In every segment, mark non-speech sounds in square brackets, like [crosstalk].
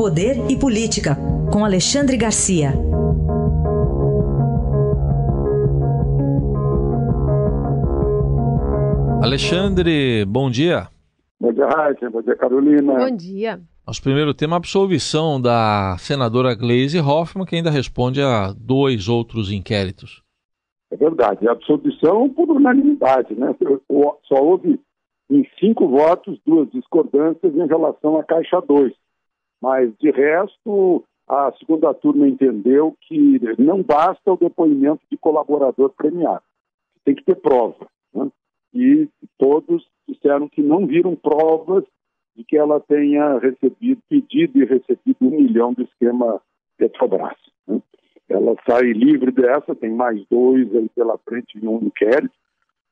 Poder e Política, com Alexandre Garcia. Alexandre, bom dia. Bom dia, Raíssa. Bom dia, Carolina. Bom dia. Nosso primeiro tema, a absolvição da senadora Gleisi Hoffmann, que ainda responde a dois outros inquéritos. É verdade. A absolvição por unanimidade, né? Só houve em cinco votos duas discordâncias em relação à Caixa 2. Mas, de resto, a segunda turma entendeu que não basta o depoimento de colaborador premiado. Tem que ter prova. Né? E todos disseram que não viram provas de que ela tenha recebido, pedido e recebido um milhão do esquema Petrobras. Né? Ela sai livre dessa, tem mais dois aí pela frente em um inquérito,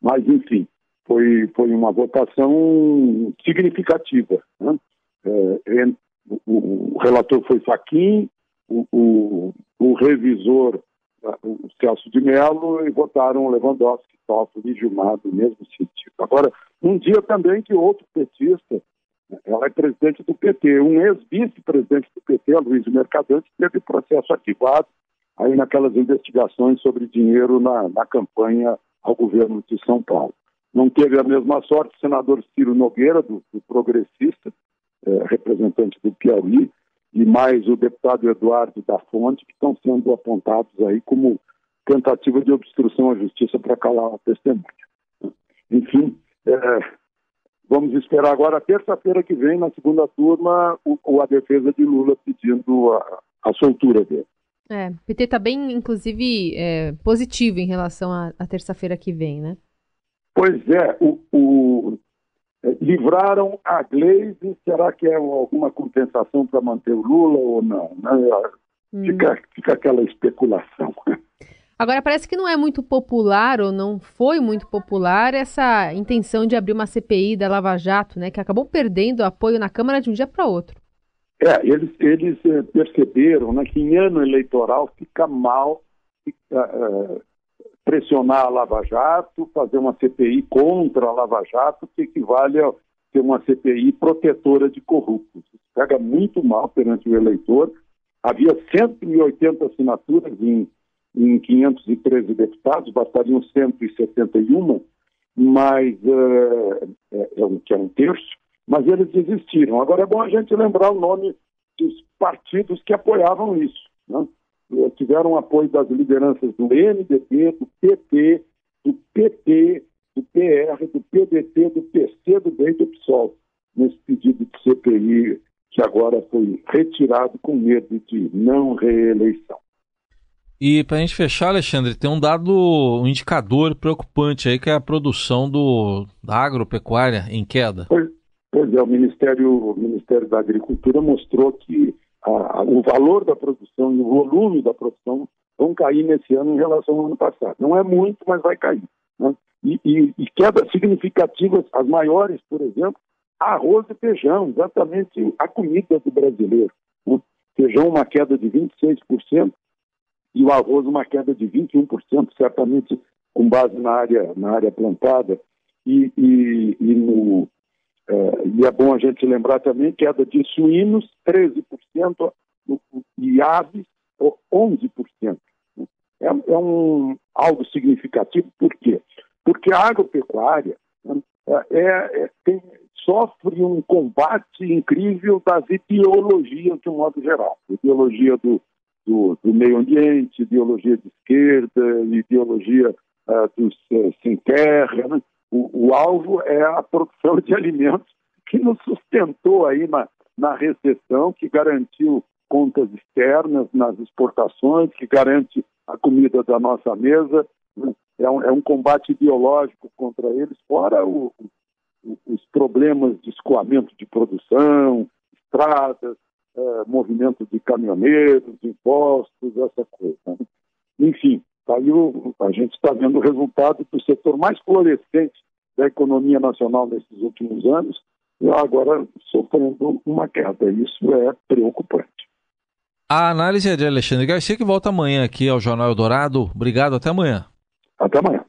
mas enfim, foi, foi uma votação significativa. Né? É, o, o, relator foi Faquim, o, o, o revisor, o Celso de Mello, e votaram Lewandowski, Toffoli e Gilmar no mesmo sentido. Agora, um dia também que outro petista, ela é presidente do PT, um ex-vice-presidente do PT, Luiz Mercadante, teve processo ativado aí naquelas investigações sobre dinheiro na, na campanha ao governo de São Paulo. Não teve a mesma sorte o senador Ciro Nogueira, do, do Progressista, é, representante do Piauí, e mais o deputado Eduardo da Fonte, que estão sendo apontados aí como tentativa de obstrução à justiça para calar a testemunha. Enfim, é, vamos esperar agora, terça-feira que vem, na segunda turma, o, a defesa de Lula pedindo a, a soltura dele. É, o PT está bem, inclusive, é, positivo em relação à terça-feira que vem, né? Pois é, o, o livraram a Gleisi, será que é alguma compensação para manter o Lula ou não? Né? Hum. Fica, fica aquela especulação. Agora, parece que não é muito popular, ou não foi muito popular, essa intenção de abrir uma CPI da Lava Jato, né, que acabou perdendo apoio na Câmara de um dia para outro. É, eles, eles eh, perceberam né, que em ano eleitoral fica mal fica, uh, pressionar a Lava Jato, fazer uma CPI contra a Lava Jato, que equivale a ter uma CPI protetora de corruptos. Isso pega muito mal perante o eleitor. Havia 180 assinaturas em, em 513 deputados, bastariam 171, mas uh, é, é, um, é um terço, mas eles desistiram. Agora é bom a gente lembrar o nome dos partidos que apoiavam isso. Né? Eh, tiveram apoio das lideranças do MDB, do PT, do PT, do PR, do PDT, do PC, do DEM e do PSOL, nesse pedido de CPI que agora foi retirado com medo de não reeleição. E para a gente fechar, Alexandre, tem um dado, um indicador preocupante aí que é a produção do, da agropecuária em queda. Pois, pois é, o Ministério, o Ministério da Agricultura mostrou que a, o valor da produção e o volume da produção vão cair nesse ano em relação ao ano passado. Não é muito, mas vai cair. Né? E, e, e quedas significativas, as maiores, por exemplo, arroz e feijão, exatamente a comida do brasileiro. Né? Feijão uma queda de 26% e o arroz uma queda de 21%, certamente com base na área, na área plantada. E, e, e no, é, e é bom a gente lembrar também queda de suínos, 13%, e aves, 11%. É, é um, algo significativo, por quê? Porque a agropecuária né, é, é, tem, sofre um combate incrível das ideologias de um modo geral. Ideologia do, do, do meio ambiente, ideologia de esquerda, ideologia uh, dos uh, sem terra, né? O, o, alvo é a produção de [laughs] alimentos que nos sustentou aí na, na recessão, que garantiu contas externas nas exportações, que garante a comida da nossa mesa. É um, é um combate ideológico contra eles, fora o, o, os problemas de escoamento de produção, estradas, é, movimento de caminhoneiros, impostos, essa coisa. Né? Enfim, aí o, a gente está vendo o resultado do setor mais florescente da economia nacional nesses últimos anos, e agora sofrendo uma queda. Isso é preocupante. A análise é de Alexandre Garcia, que volta amanhã aqui ao Jornal Eldorado. Obrigado, até amanhã. Até amanhã.